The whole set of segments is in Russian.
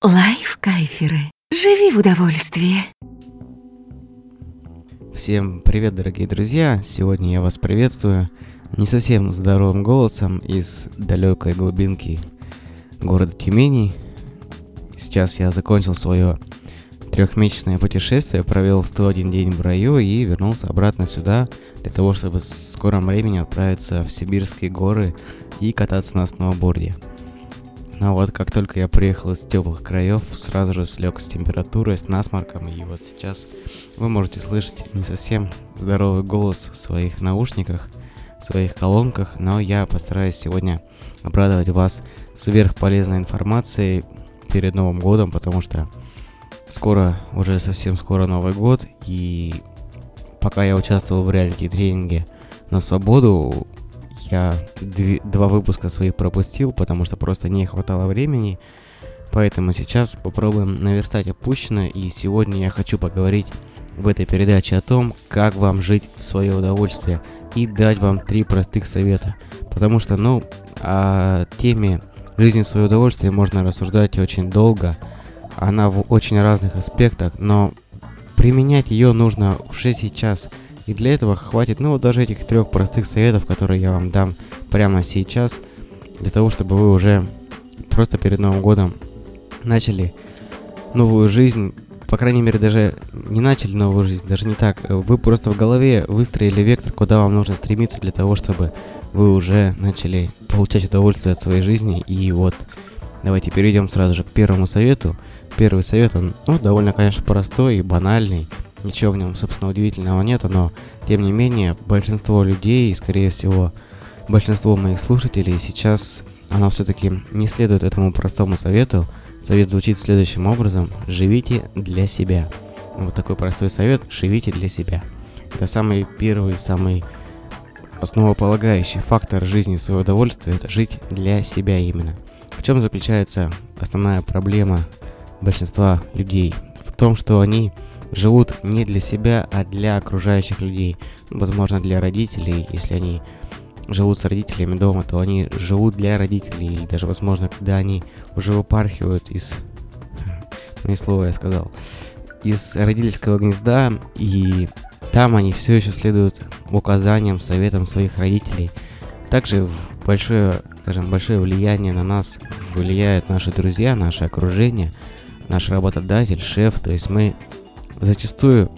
Life кайферы. Живи в удовольствии. Всем привет, дорогие друзья! Сегодня я вас приветствую не совсем здоровым голосом из далекой глубинки города Тюмени. Сейчас я закончил свое трехмесячное путешествие, провел 101 день в раю и вернулся обратно сюда для того, чтобы в скором времени отправиться в сибирские горы и кататься на сноуборде. Но вот как только я приехал из теплых краев, сразу же слег с температурой, с насморком, и вот сейчас вы можете слышать не совсем здоровый голос в своих наушниках, в своих колонках, но я постараюсь сегодня обрадовать вас сверхполезной информацией перед Новым годом, потому что скоро, уже совсем скоро Новый год, и пока я участвовал в реалити-тренинге на свободу, я дв- два выпуска своих пропустил, потому что просто не хватало времени. Поэтому сейчас попробуем наверстать опущенное, и сегодня я хочу поговорить в этой передаче о том, как вам жить в свое удовольствие и дать вам три простых совета. Потому что, ну, о теме жизни в свое удовольствие можно рассуждать очень долго. Она в очень разных аспектах, но применять ее нужно уже сейчас – и для этого хватит, ну, вот даже этих трех простых советов, которые я вам дам прямо сейчас, для того, чтобы вы уже просто перед Новым годом начали новую жизнь, по крайней мере, даже не начали новую жизнь, даже не так. Вы просто в голове выстроили вектор, куда вам нужно стремиться для того, чтобы вы уже начали получать удовольствие от своей жизни. И вот давайте перейдем сразу же к первому совету. Первый совет, он ну, довольно, конечно, простой и банальный. Ничего в нем, собственно, удивительного нет, но, тем не менее, большинство людей, скорее всего, большинство моих слушателей сейчас, оно все-таки не следует этому простому совету. Совет звучит следующим образом. Живите для себя. Вот такой простой совет. Живите для себя. Это самый первый, самый основополагающий фактор жизни в свое удовольствие. Это жить для себя именно. В чем заключается основная проблема большинства людей? В том, что они живут не для себя, а для окружающих людей. Возможно, для родителей, если они живут с родителями дома, то они живут для родителей, или даже, возможно, когда они уже выпархивают из... Не слово я сказал. Из родительского гнезда, и там они все еще следуют указаниям, советам своих родителей. Также большое, скажем, большое влияние на нас влияют наши друзья, наше окружение, наш работодатель, шеф. То есть мы зачастую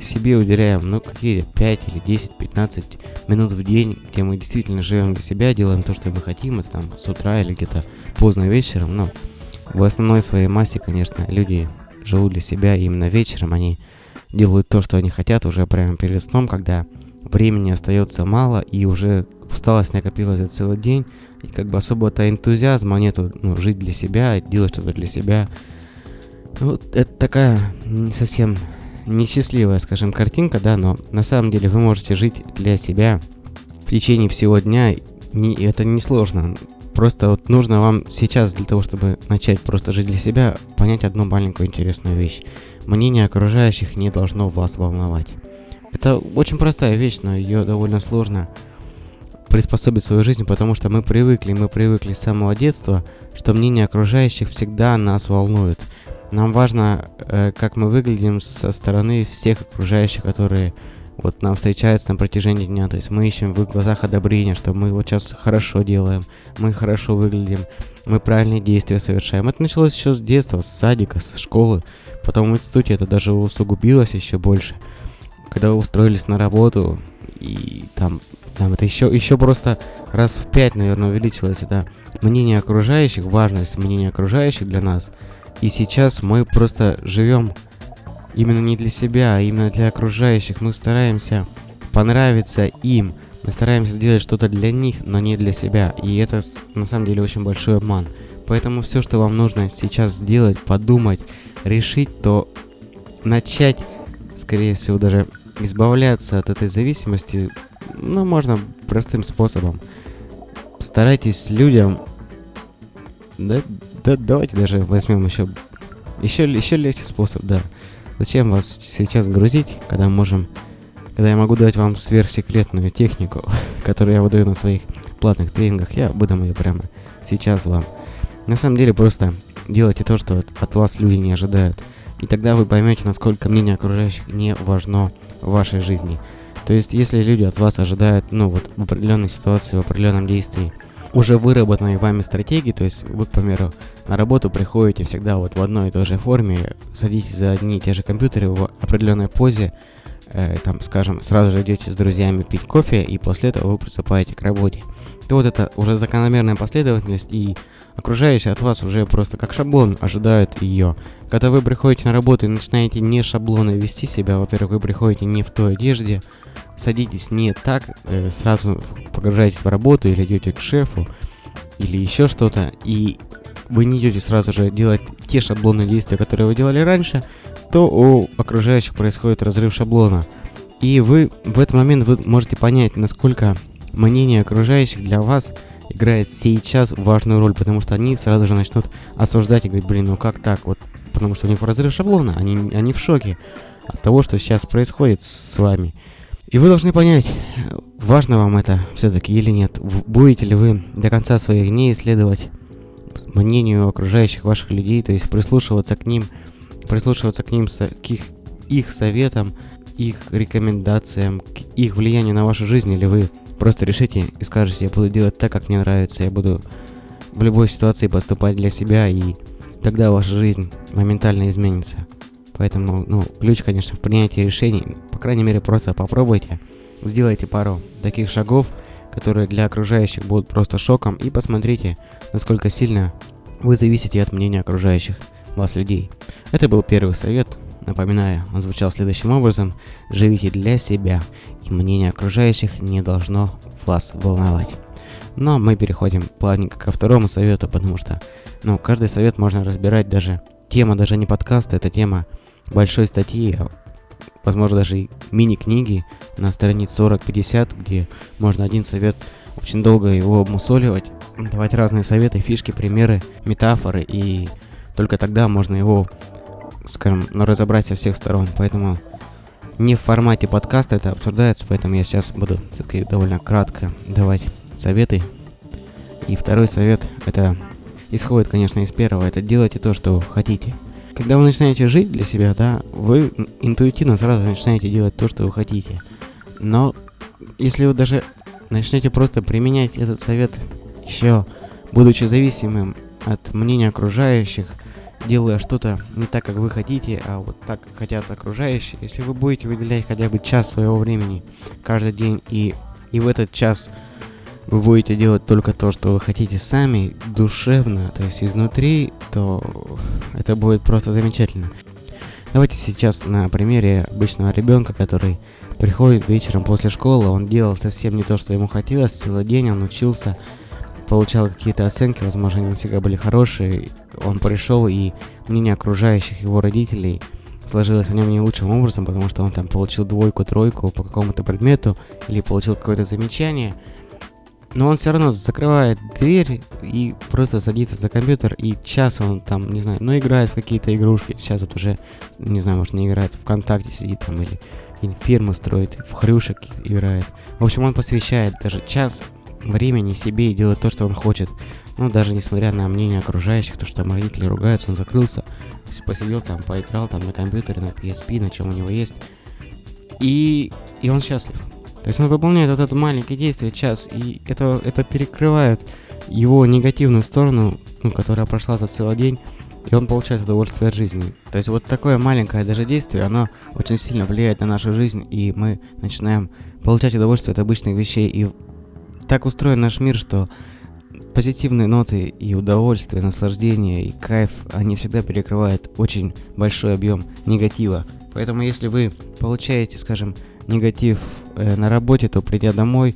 себе уделяем, ну, какие 5 или 10, 15 минут в день, где мы действительно живем для себя, делаем то, что мы хотим, это там с утра или где-то поздно вечером, но в основной своей массе, конечно, люди живут для себя именно вечером, они делают то, что они хотят уже прямо перед сном, когда времени остается мало и уже усталость накопилась за целый день, и как бы особо-то энтузиазма нету ну, жить для себя, делать что-то для себя, ну, это такая не совсем несчастливая, скажем, картинка, да, но на самом деле вы можете жить для себя в течение всего дня, не, это не сложно. Просто вот нужно вам сейчас для того, чтобы начать просто жить для себя, понять одну маленькую интересную вещь. Мнение окружающих не должно вас волновать. Это очень простая вещь, но ее довольно сложно приспособить свою жизнь, потому что мы привыкли, мы привыкли с самого детства, что мнение окружающих всегда нас волнует. Нам важно, э, как мы выглядим со стороны всех окружающих, которые вот нам встречаются на протяжении дня. То есть мы ищем в их глазах одобрение, что мы вот сейчас хорошо делаем, мы хорошо выглядим, мы правильные действия совершаем. Это началось еще с детства, с садика, с школы. Потом в институте это даже усугубилось еще больше. Когда вы устроились на работу, и там, там это еще, еще просто раз в пять, наверное, увеличилось это мнение окружающих, важность мнения окружающих для нас – и сейчас мы просто живем именно не для себя, а именно для окружающих. Мы стараемся понравиться им. Мы стараемся сделать что-то для них, но не для себя. И это на самом деле очень большой обман. Поэтому все, что вам нужно сейчас сделать, подумать, решить, то начать, скорее всего, даже избавляться от этой зависимости, ну, можно простым способом. Старайтесь людям да, да, давайте даже возьмем еще, еще, еще легче способ, да. Зачем вас сейчас грузить, когда можем, когда я могу дать вам сверхсекретную технику, которую я выдаю на своих платных тренингах, я выдам ее прямо сейчас вам. На самом деле просто делайте то, что от вас люди не ожидают. И тогда вы поймете, насколько мнение окружающих не важно в вашей жизни. То есть, если люди от вас ожидают, ну, вот в определенной ситуации, в определенном действии, уже выработанной вами стратегии, то есть вы, к примеру, на работу приходите всегда вот в одной и той же форме, садитесь за одни и те же компьютеры в определенной позе, э, там, скажем, сразу же идете с друзьями пить кофе, и после этого вы приступаете к работе. То вот это уже закономерная последовательность, и окружающие от вас уже просто как шаблон ожидают ее. Когда вы приходите на работу и начинаете не шаблоны вести себя, во-первых, вы приходите не в той одежде, садитесь не так, э, сразу погружаетесь в работу или идете к шефу, или еще что-то, и вы не идете сразу же делать те шаблонные действия, которые вы делали раньше, то у окружающих происходит разрыв шаблона. И вы в этот момент вы можете понять, насколько мнение окружающих для вас играет сейчас важную роль, потому что они сразу же начнут осуждать и говорить, блин, ну как так, вот, потому что у них разрыв шаблона, они, они в шоке от того, что сейчас происходит с вами. И вы должны понять, важно вам это все-таки или нет. Будете ли вы до конца своих дней исследовать мнению окружающих ваших людей, то есть прислушиваться к ним, прислушиваться к ним, к их, их советам, их рекомендациям, к их влиянию на вашу жизнь, или вы просто решите и скажете, я буду делать так, как мне нравится, я буду в любой ситуации поступать для себя, и тогда ваша жизнь моментально изменится. Поэтому, ну, ключ, конечно, в принятии решений. По крайней мере, просто попробуйте. Сделайте пару таких шагов, которые для окружающих будут просто шоком, и посмотрите, насколько сильно вы зависите от мнения окружающих вас людей. Это был первый совет. Напоминаю, он звучал следующим образом. Живите для себя, и мнение окружающих не должно вас волновать. Но мы переходим плавненько ко второму совету, потому что, ну, каждый совет можно разбирать даже... Тема даже не подкаста, это тема большой статьи, возможно, даже мини-книги на странице 40-50, где можно один совет очень долго его обмусоливать, давать разные советы, фишки, примеры, метафоры, и только тогда можно его, скажем, ну, разобрать со всех сторон. Поэтому не в формате подкаста это обсуждается, поэтому я сейчас буду все-таки довольно кратко давать советы. И второй совет, это исходит, конечно, из первого, это делайте то, что хотите – когда вы начинаете жить для себя, да, вы интуитивно сразу начинаете делать то, что вы хотите. Но если вы даже начнете просто применять этот совет еще будучи зависимым от мнения окружающих, делая что-то не так, как вы хотите, а вот так, как хотят окружающие, если вы будете выделять хотя бы час своего времени каждый день и, и в этот час вы будете делать только то, что вы хотите сами, душевно, то есть изнутри, то это будет просто замечательно. Давайте сейчас на примере обычного ребенка, который приходит вечером после школы, он делал совсем не то, что ему хотелось, целый день он учился, получал какие-то оценки, возможно, не всегда были хорошие, он пришел и мнение окружающих его родителей сложилось о нем не лучшим образом, потому что он там получил двойку, тройку по какому-то предмету или получил какое-то замечание – но он все равно закрывает дверь и просто садится за компьютер, и час он там, не знаю, ну играет в какие-то игрушки. Сейчас вот уже, не знаю, может не играет, ВКонтакте сидит там или фирмы строит, в хрюшек играет. В общем, он посвящает даже час времени себе и делает то, что он хочет. Ну, даже несмотря на мнение окружающих, то, что там родители ругаются, он закрылся, посидел там, поиграл там на компьютере, на PSP, на чем у него есть. И, и он счастлив. То есть он выполняет вот это маленькое действие, час, и это, это перекрывает его негативную сторону, ну, которая прошла за целый день, и он получает удовольствие от жизни. То есть вот такое маленькое даже действие, оно очень сильно влияет на нашу жизнь, и мы начинаем получать удовольствие от обычных вещей. И так устроен наш мир, что позитивные ноты и удовольствие, наслаждение и кайф, они всегда перекрывают очень большой объем негатива. Поэтому если вы получаете, скажем, негатив э, на работе, то придя домой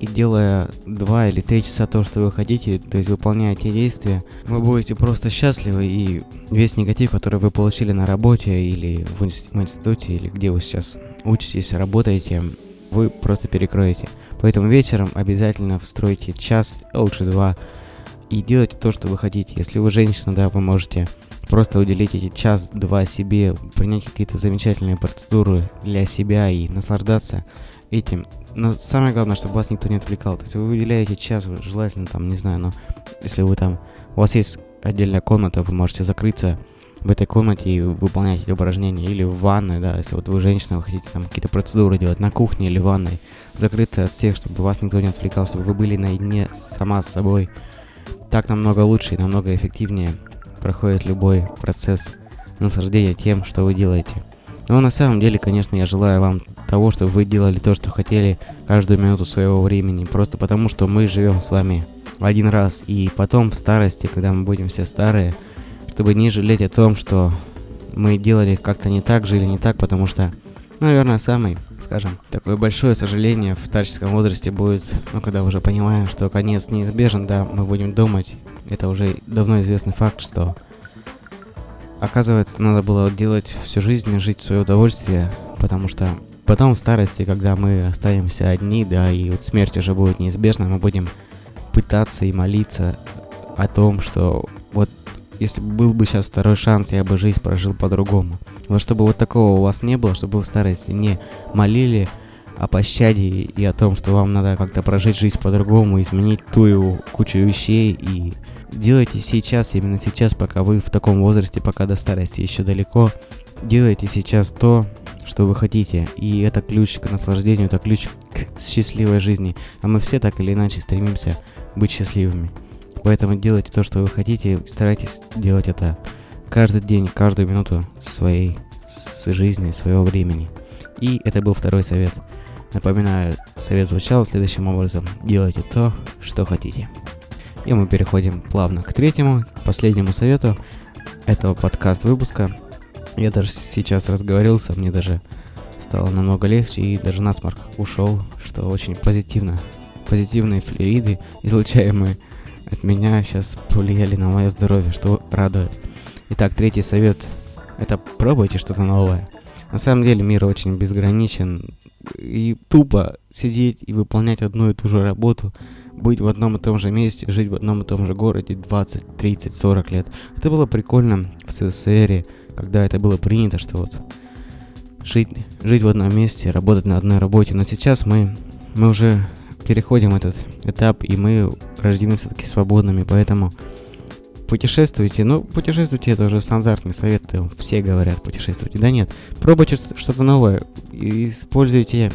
и делая 2 или 3 часа то, что вы хотите, то есть выполняя те действия, вы будете просто счастливы, и весь негатив, который вы получили на работе или в, институте, или где вы сейчас учитесь, работаете, вы просто перекроете. Поэтому вечером обязательно встройте час, лучше два, и делайте то, что вы хотите. Если вы женщина, да, вы можете просто уделить эти час-два себе, принять какие-то замечательные процедуры для себя и наслаждаться этим. Но самое главное, чтобы вас никто не отвлекал. То есть вы выделяете час, желательно там, не знаю, но если вы там, у вас есть отдельная комната, вы можете закрыться в этой комнате и выполнять эти упражнения, или в ванной, да, если вот вы женщина, вы хотите там какие-то процедуры делать на кухне или в ванной, закрыться от всех, чтобы вас никто не отвлекал, чтобы вы были наедине сама с собой. Так намного лучше и намного эффективнее проходит любой процесс наслаждения тем, что вы делаете. Но на самом деле, конечно, я желаю вам того, чтобы вы делали то, что хотели каждую минуту своего времени, просто потому что мы живем с вами один раз, и потом в старости, когда мы будем все старые, чтобы не жалеть о том, что мы делали как-то не так, жили не так, потому что, наверное, самый, скажем, такое большое сожаление в старческом возрасте будет, ну, когда уже понимаем, что конец неизбежен, да, мы будем думать, это уже давно известный факт, что оказывается, надо было делать всю жизнь, жить в свое удовольствие, потому что потом в старости, когда мы останемся одни, да, и вот смерть уже будет неизбежна, мы будем пытаться и молиться о том, что вот если был бы сейчас второй шанс, я бы жизнь прожил по-другому. Но чтобы вот такого у вас не было, чтобы вы в старости не молили о пощаде и о том, что вам надо как-то прожить жизнь по-другому, изменить ту его кучу вещей и делайте сейчас, именно сейчас, пока вы в таком возрасте, пока до старости еще далеко, делайте сейчас то, что вы хотите. И это ключ к наслаждению, это ключ к счастливой жизни. А мы все так или иначе стремимся быть счастливыми. Поэтому делайте то, что вы хотите, старайтесь делать это каждый день, каждую минуту своей жизни, своего времени. И это был второй совет. Напоминаю, совет звучал следующим образом. Делайте то, что хотите. И мы переходим плавно к третьему, последнему совету этого подкаст-выпуска. Я даже сейчас разговорился, мне даже стало намного легче, и даже насморк ушел, что очень позитивно. Позитивные флюиды, излучаемые от меня сейчас повлияли на мое здоровье, что радует. Итак, третий совет – это пробуйте что-то новое. На самом деле мир очень безграничен, и тупо сидеть и выполнять одну и ту же работу, быть в одном и том же месте, жить в одном и том же городе 20, 30, 40 лет. Это было прикольно в СССР, когда это было принято, что вот жить, жить в одном месте, работать на одной работе. Но сейчас мы, мы уже переходим этот этап, и мы рождены все-таки свободными, поэтому путешествуйте. Ну, путешествуйте, это уже стандартный совет, все говорят путешествуйте. Да нет, пробуйте что-то новое, используйте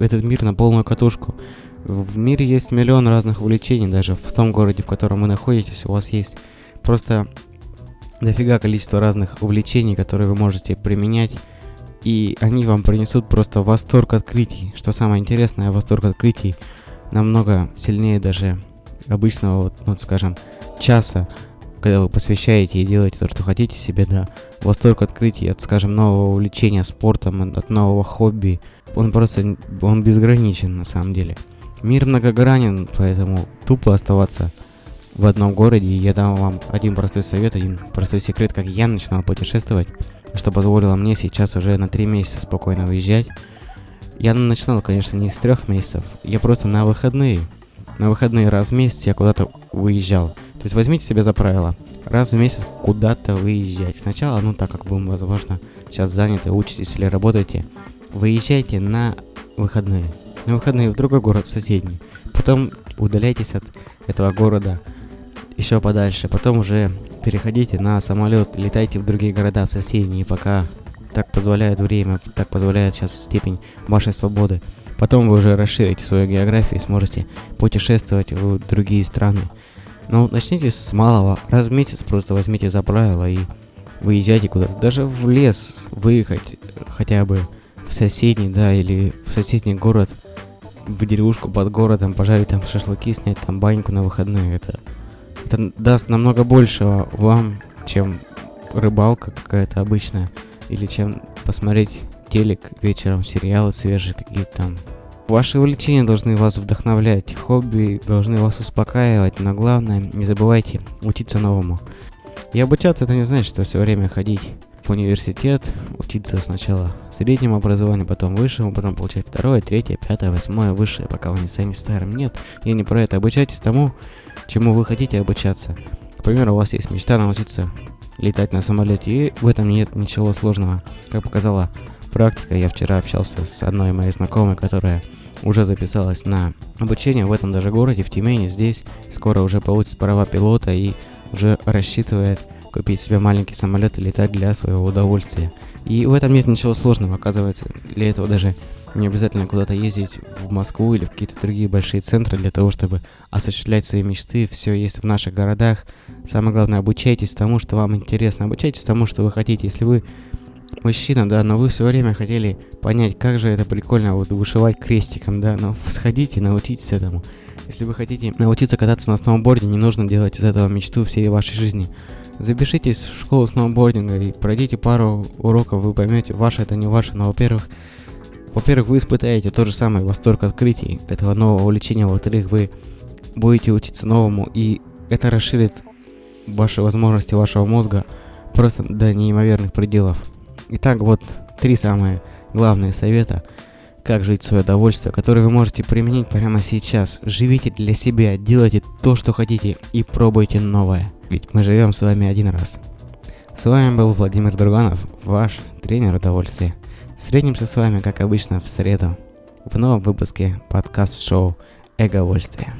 этот мир на полную катушку. В мире есть миллион разных увлечений, даже в том городе, в котором вы находитесь, у вас есть просто дофига количество разных увлечений, которые вы можете применять и они вам принесут просто восторг открытий. Что самое интересное, восторг открытий намного сильнее даже обычного, ну, скажем, часа, когда вы посвящаете и делаете то, что хотите себе, да, восторг открытий от, скажем, нового увлечения спортом, от нового хобби, он просто, он безграничен на самом деле. Мир многогранен, поэтому тупо оставаться в одном городе. И я дам вам один простой совет, один простой секрет, как я начинал путешествовать, что позволило мне сейчас уже на три месяца спокойно уезжать я начинал, конечно, не с трех месяцев. Я просто на выходные. На выходные раз в месяц я куда-то выезжал. То есть возьмите себе за правило. Раз в месяц куда-то выезжать. Сначала, ну так как вы, возможно, сейчас заняты, учитесь или работаете, выезжайте на выходные. На выходные в другой город, в соседний. Потом удаляйтесь от этого города еще подальше. Потом уже переходите на самолет, летайте в другие города, в соседние, пока так позволяет время, так позволяет сейчас степень вашей свободы. Потом вы уже расширите свою географию и сможете путешествовать в другие страны. Но начните с малого. Раз в месяц просто возьмите за правило и выезжайте куда-то. Даже в лес выехать хотя бы в соседний, да, или в соседний город, в деревушку под городом, пожарить там шашлыки, снять там баньку на выходные. Это, это даст намного большего вам, чем рыбалка какая-то обычная или чем посмотреть телек вечером, сериалы свежие какие-то там. Ваши увлечения должны вас вдохновлять, хобби должны вас успокаивать, но главное, не забывайте учиться новому. И обучаться это не значит, что все время ходить в университет, учиться сначала среднему образованию, потом высшему, потом получать второе, третье, пятое, восьмое, высшее, пока вы не станете старым. Нет, я не про это. Обучайтесь тому, чему вы хотите обучаться. К примеру, у вас есть мечта научиться летать на самолете, и в этом нет ничего сложного. Как показала практика, я вчера общался с одной моей знакомой, которая уже записалась на обучение в этом даже городе, в Тюмени, здесь скоро уже получит права пилота, и уже рассчитывает купить себе маленький самолет и летать для своего удовольствия. И в этом нет ничего сложного, оказывается. Для этого даже не обязательно куда-то ездить в Москву или в какие-то другие большие центры для того, чтобы осуществлять свои мечты. Все есть в наших городах. Самое главное, обучайтесь тому, что вам интересно. Обучайтесь тому, что вы хотите. Если вы мужчина, да, но вы все время хотели понять, как же это прикольно вот вышивать крестиком, да, но сходите, научитесь этому. Если вы хотите научиться кататься на сноуборде, не нужно делать из этого мечту всей вашей жизни. Запишитесь в школу сноубординга и пройдите пару уроков, вы поймете, ваше это не ваше, но, во-первых, во-первых, вы испытаете тот же самый восторг открытий этого нового увлечения, во-вторых, вы будете учиться новому, и это расширит ваши возможности вашего мозга просто до неимоверных пределов. Итак, вот три самые главные совета, как жить в свое удовольствие, которые вы можете применить прямо сейчас. Живите для себя, делайте то, что хотите и пробуйте новое. Ведь мы живем с вами один раз. С вами был Владимир Друганов, ваш тренер удовольствия. Встретимся с вами, как обычно, в среду в новом выпуске подкаст-шоу «Эговольствие».